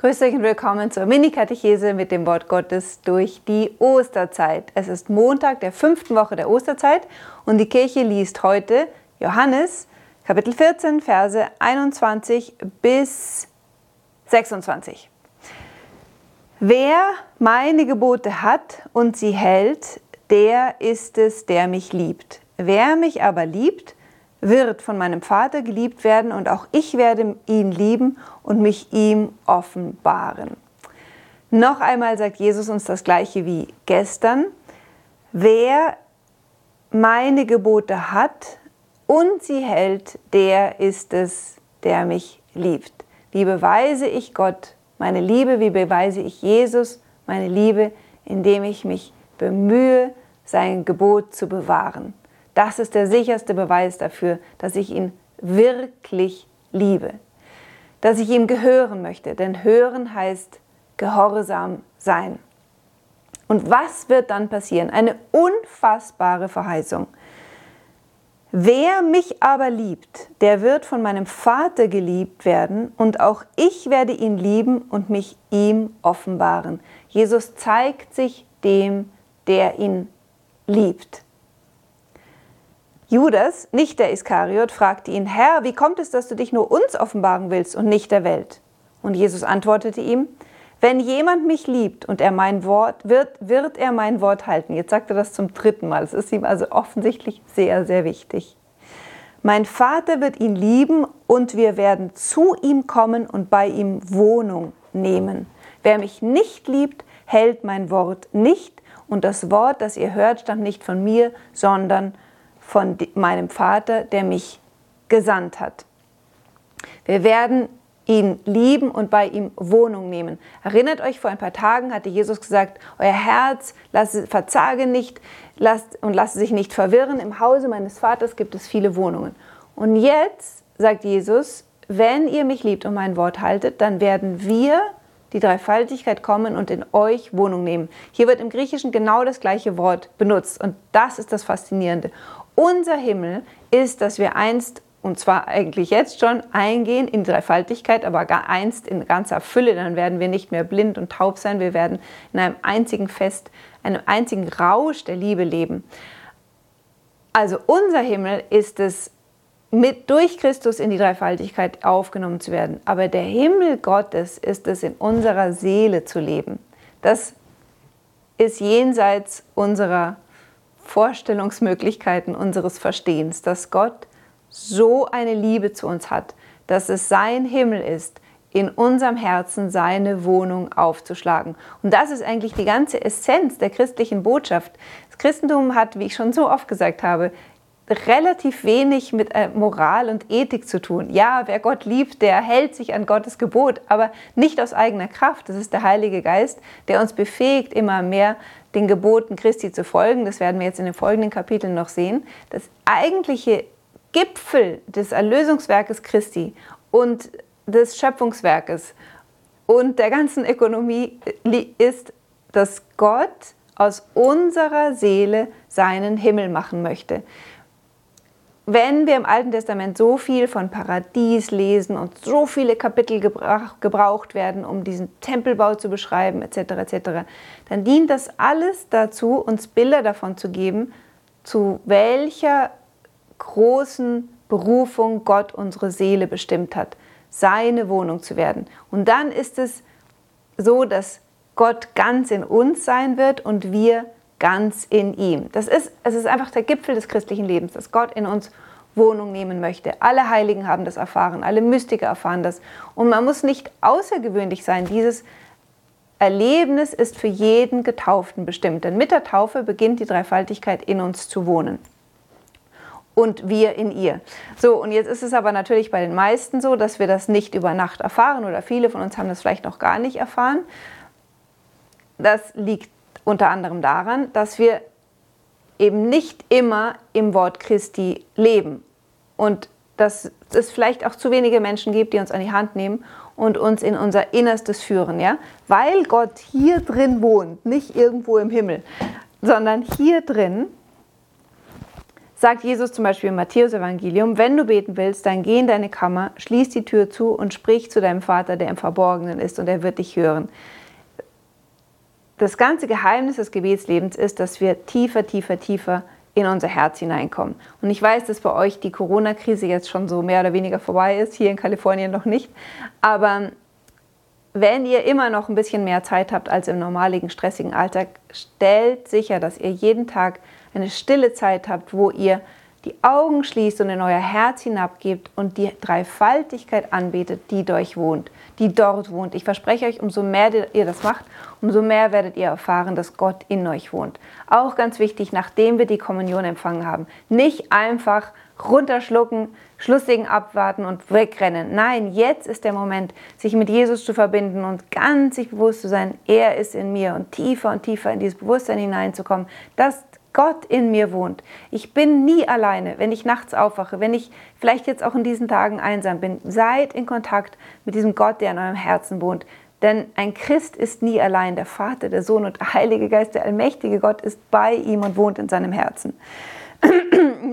Grüß euch und willkommen zur Mini-Katechese mit dem Wort Gottes durch die Osterzeit. Es ist Montag der fünften Woche der Osterzeit und die Kirche liest heute Johannes Kapitel 14, Verse 21 bis 26. Wer meine Gebote hat und sie hält, der ist es, der mich liebt. Wer mich aber liebt, wird von meinem Vater geliebt werden und auch ich werde ihn lieben und mich ihm offenbaren. Noch einmal sagt Jesus uns das gleiche wie gestern. Wer meine Gebote hat und sie hält, der ist es, der mich liebt. Wie beweise ich Gott meine Liebe? Wie beweise ich Jesus meine Liebe? Indem ich mich bemühe, sein Gebot zu bewahren. Das ist der sicherste Beweis dafür, dass ich ihn wirklich liebe, dass ich ihm gehören möchte. Denn hören heißt gehorsam sein. Und was wird dann passieren? Eine unfassbare Verheißung. Wer mich aber liebt, der wird von meinem Vater geliebt werden und auch ich werde ihn lieben und mich ihm offenbaren. Jesus zeigt sich dem, der ihn liebt. Judas, nicht der Iskariot, fragte ihn, Herr, wie kommt es, dass du dich nur uns offenbaren willst und nicht der Welt? Und Jesus antwortete ihm, wenn jemand mich liebt und er mein Wort, wird, wird er mein Wort halten. Jetzt sagt er das zum dritten Mal. Es ist ihm also offensichtlich sehr, sehr wichtig. Mein Vater wird ihn lieben und wir werden zu ihm kommen und bei ihm Wohnung nehmen. Wer mich nicht liebt, hält mein Wort nicht und das Wort, das ihr hört, stammt nicht von mir, sondern von von meinem Vater, der mich gesandt hat. Wir werden ihn lieben und bei ihm Wohnung nehmen. Erinnert euch, vor ein paar Tagen hatte Jesus gesagt, euer Herz lasse, verzage nicht lasst, und lasse sich nicht verwirren. Im Hause meines Vaters gibt es viele Wohnungen. Und jetzt sagt Jesus, wenn ihr mich liebt und mein Wort haltet, dann werden wir die Dreifaltigkeit kommen und in euch Wohnung nehmen. Hier wird im Griechischen genau das gleiche Wort benutzt und das ist das Faszinierende. Unser Himmel ist, dass wir einst, und zwar eigentlich jetzt schon, eingehen in Dreifaltigkeit, aber einst in ganzer Fülle, dann werden wir nicht mehr blind und taub sein, wir werden in einem einzigen Fest, einem einzigen Rausch der Liebe leben. Also unser Himmel ist es, mit durch Christus in die Dreifaltigkeit aufgenommen zu werden. Aber der Himmel Gottes ist es, in unserer Seele zu leben. Das ist jenseits unserer Vorstellungsmöglichkeiten unseres Verstehens, dass Gott so eine Liebe zu uns hat, dass es sein Himmel ist, in unserem Herzen seine Wohnung aufzuschlagen. Und das ist eigentlich die ganze Essenz der christlichen Botschaft. Das Christentum hat, wie ich schon so oft gesagt habe, relativ wenig mit äh, Moral und Ethik zu tun. Ja, wer Gott liebt, der hält sich an Gottes Gebot, aber nicht aus eigener Kraft. Das ist der Heilige Geist, der uns befähigt, immer mehr den Geboten Christi zu folgen. Das werden wir jetzt in den folgenden Kapiteln noch sehen. Das eigentliche Gipfel des Erlösungswerkes Christi und des Schöpfungswerkes und der ganzen Ökonomie ist, dass Gott aus unserer Seele seinen Himmel machen möchte wenn wir im Alten Testament so viel von Paradies lesen und so viele Kapitel gebraucht werden, um diesen Tempelbau zu beschreiben, etc., etc., dann dient das alles dazu, uns Bilder davon zu geben, zu welcher großen Berufung Gott unsere Seele bestimmt hat, seine Wohnung zu werden. Und dann ist es so, dass Gott ganz in uns sein wird und wir ganz in ihm. Das ist, es ist einfach der Gipfel des christlichen Lebens, dass Gott in uns Wohnung nehmen möchte. Alle Heiligen haben das erfahren, alle Mystiker erfahren das. Und man muss nicht außergewöhnlich sein. Dieses Erlebnis ist für jeden Getauften bestimmt. Denn mit der Taufe beginnt die Dreifaltigkeit in uns zu wohnen. Und wir in ihr. So, und jetzt ist es aber natürlich bei den meisten so, dass wir das nicht über Nacht erfahren oder viele von uns haben das vielleicht noch gar nicht erfahren. Das liegt unter anderem daran, dass wir eben nicht immer im Wort Christi leben. Und dass es vielleicht auch zu wenige Menschen gibt, die uns an die Hand nehmen und uns in unser Innerstes führen, ja? Weil Gott hier drin wohnt, nicht irgendwo im Himmel, sondern hier drin sagt Jesus zum Beispiel im Matthäus-Evangelium, wenn du beten willst, dann geh in deine Kammer, schließ die Tür zu und sprich zu deinem Vater, der im Verborgenen ist, und er wird dich hören. Das ganze Geheimnis des Gebetslebens ist, dass wir tiefer, tiefer, tiefer in unser Herz hineinkommen. Und ich weiß, dass bei euch die Corona-Krise jetzt schon so mehr oder weniger vorbei ist, hier in Kalifornien noch nicht. Aber wenn ihr immer noch ein bisschen mehr Zeit habt als im normaligen stressigen Alltag, stellt sicher, dass ihr jeden Tag eine stille Zeit habt, wo ihr die Augen schließt und in euer Herz hinabgebt und die Dreifaltigkeit anbetet, die durch wohnt, die dort wohnt. Ich verspreche euch, umso mehr ihr das macht, umso mehr werdet ihr erfahren, dass Gott in euch wohnt. Auch ganz wichtig, nachdem wir die Kommunion empfangen haben. Nicht einfach runterschlucken, Schlusssegen abwarten und wegrennen. Nein, jetzt ist der Moment, sich mit Jesus zu verbinden und ganz sich bewusst zu sein, er ist in mir und tiefer und tiefer in dieses Bewusstsein hineinzukommen, dass Gott in mir wohnt. Ich bin nie alleine, wenn ich nachts aufwache, wenn ich vielleicht jetzt auch in diesen Tagen einsam bin. Seid in Kontakt mit diesem Gott, der in eurem Herzen wohnt. Denn ein Christ ist nie allein. Der Vater, der Sohn und der Heilige Geist, der allmächtige Gott ist bei ihm und wohnt in seinem Herzen.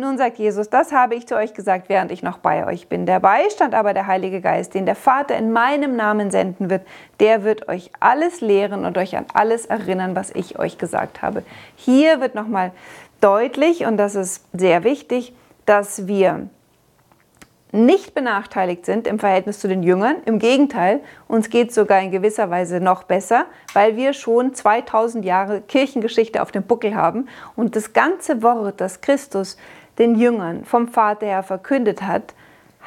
Nun sagt Jesus, das habe ich zu euch gesagt, während ich noch bei euch bin. Der Beistand aber der Heilige Geist, den der Vater in meinem Namen senden wird, der wird euch alles lehren und euch an alles erinnern, was ich euch gesagt habe. Hier wird nochmal deutlich, und das ist sehr wichtig, dass wir nicht benachteiligt sind im Verhältnis zu den Jüngern. Im Gegenteil, uns geht es sogar in gewisser Weise noch besser, weil wir schon 2000 Jahre Kirchengeschichte auf dem Buckel haben und das ganze Wort, das Christus den Jüngern vom Vater her verkündet hat,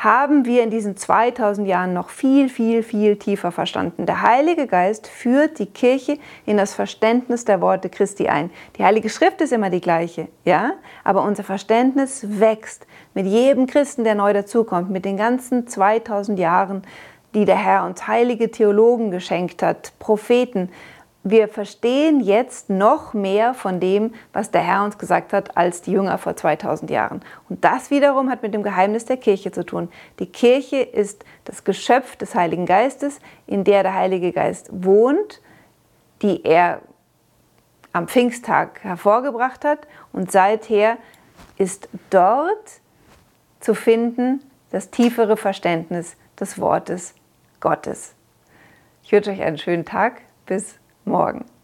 haben wir in diesen 2000 Jahren noch viel, viel, viel tiefer verstanden. Der Heilige Geist führt die Kirche in das Verständnis der Worte Christi ein. Die Heilige Schrift ist immer die gleiche, ja, aber unser Verständnis wächst mit jedem Christen, der neu dazukommt, mit den ganzen 2000 Jahren, die der Herr uns heilige Theologen geschenkt hat, Propheten, wir verstehen jetzt noch mehr von dem, was der Herr uns gesagt hat, als die Jünger vor 2000 Jahren. Und das wiederum hat mit dem Geheimnis der Kirche zu tun. Die Kirche ist das Geschöpf des Heiligen Geistes, in der der Heilige Geist wohnt, die er am Pfingsttag hervorgebracht hat. Und seither ist dort zu finden das tiefere Verständnis des Wortes Gottes. Ich wünsche euch einen schönen Tag. Bis morgen.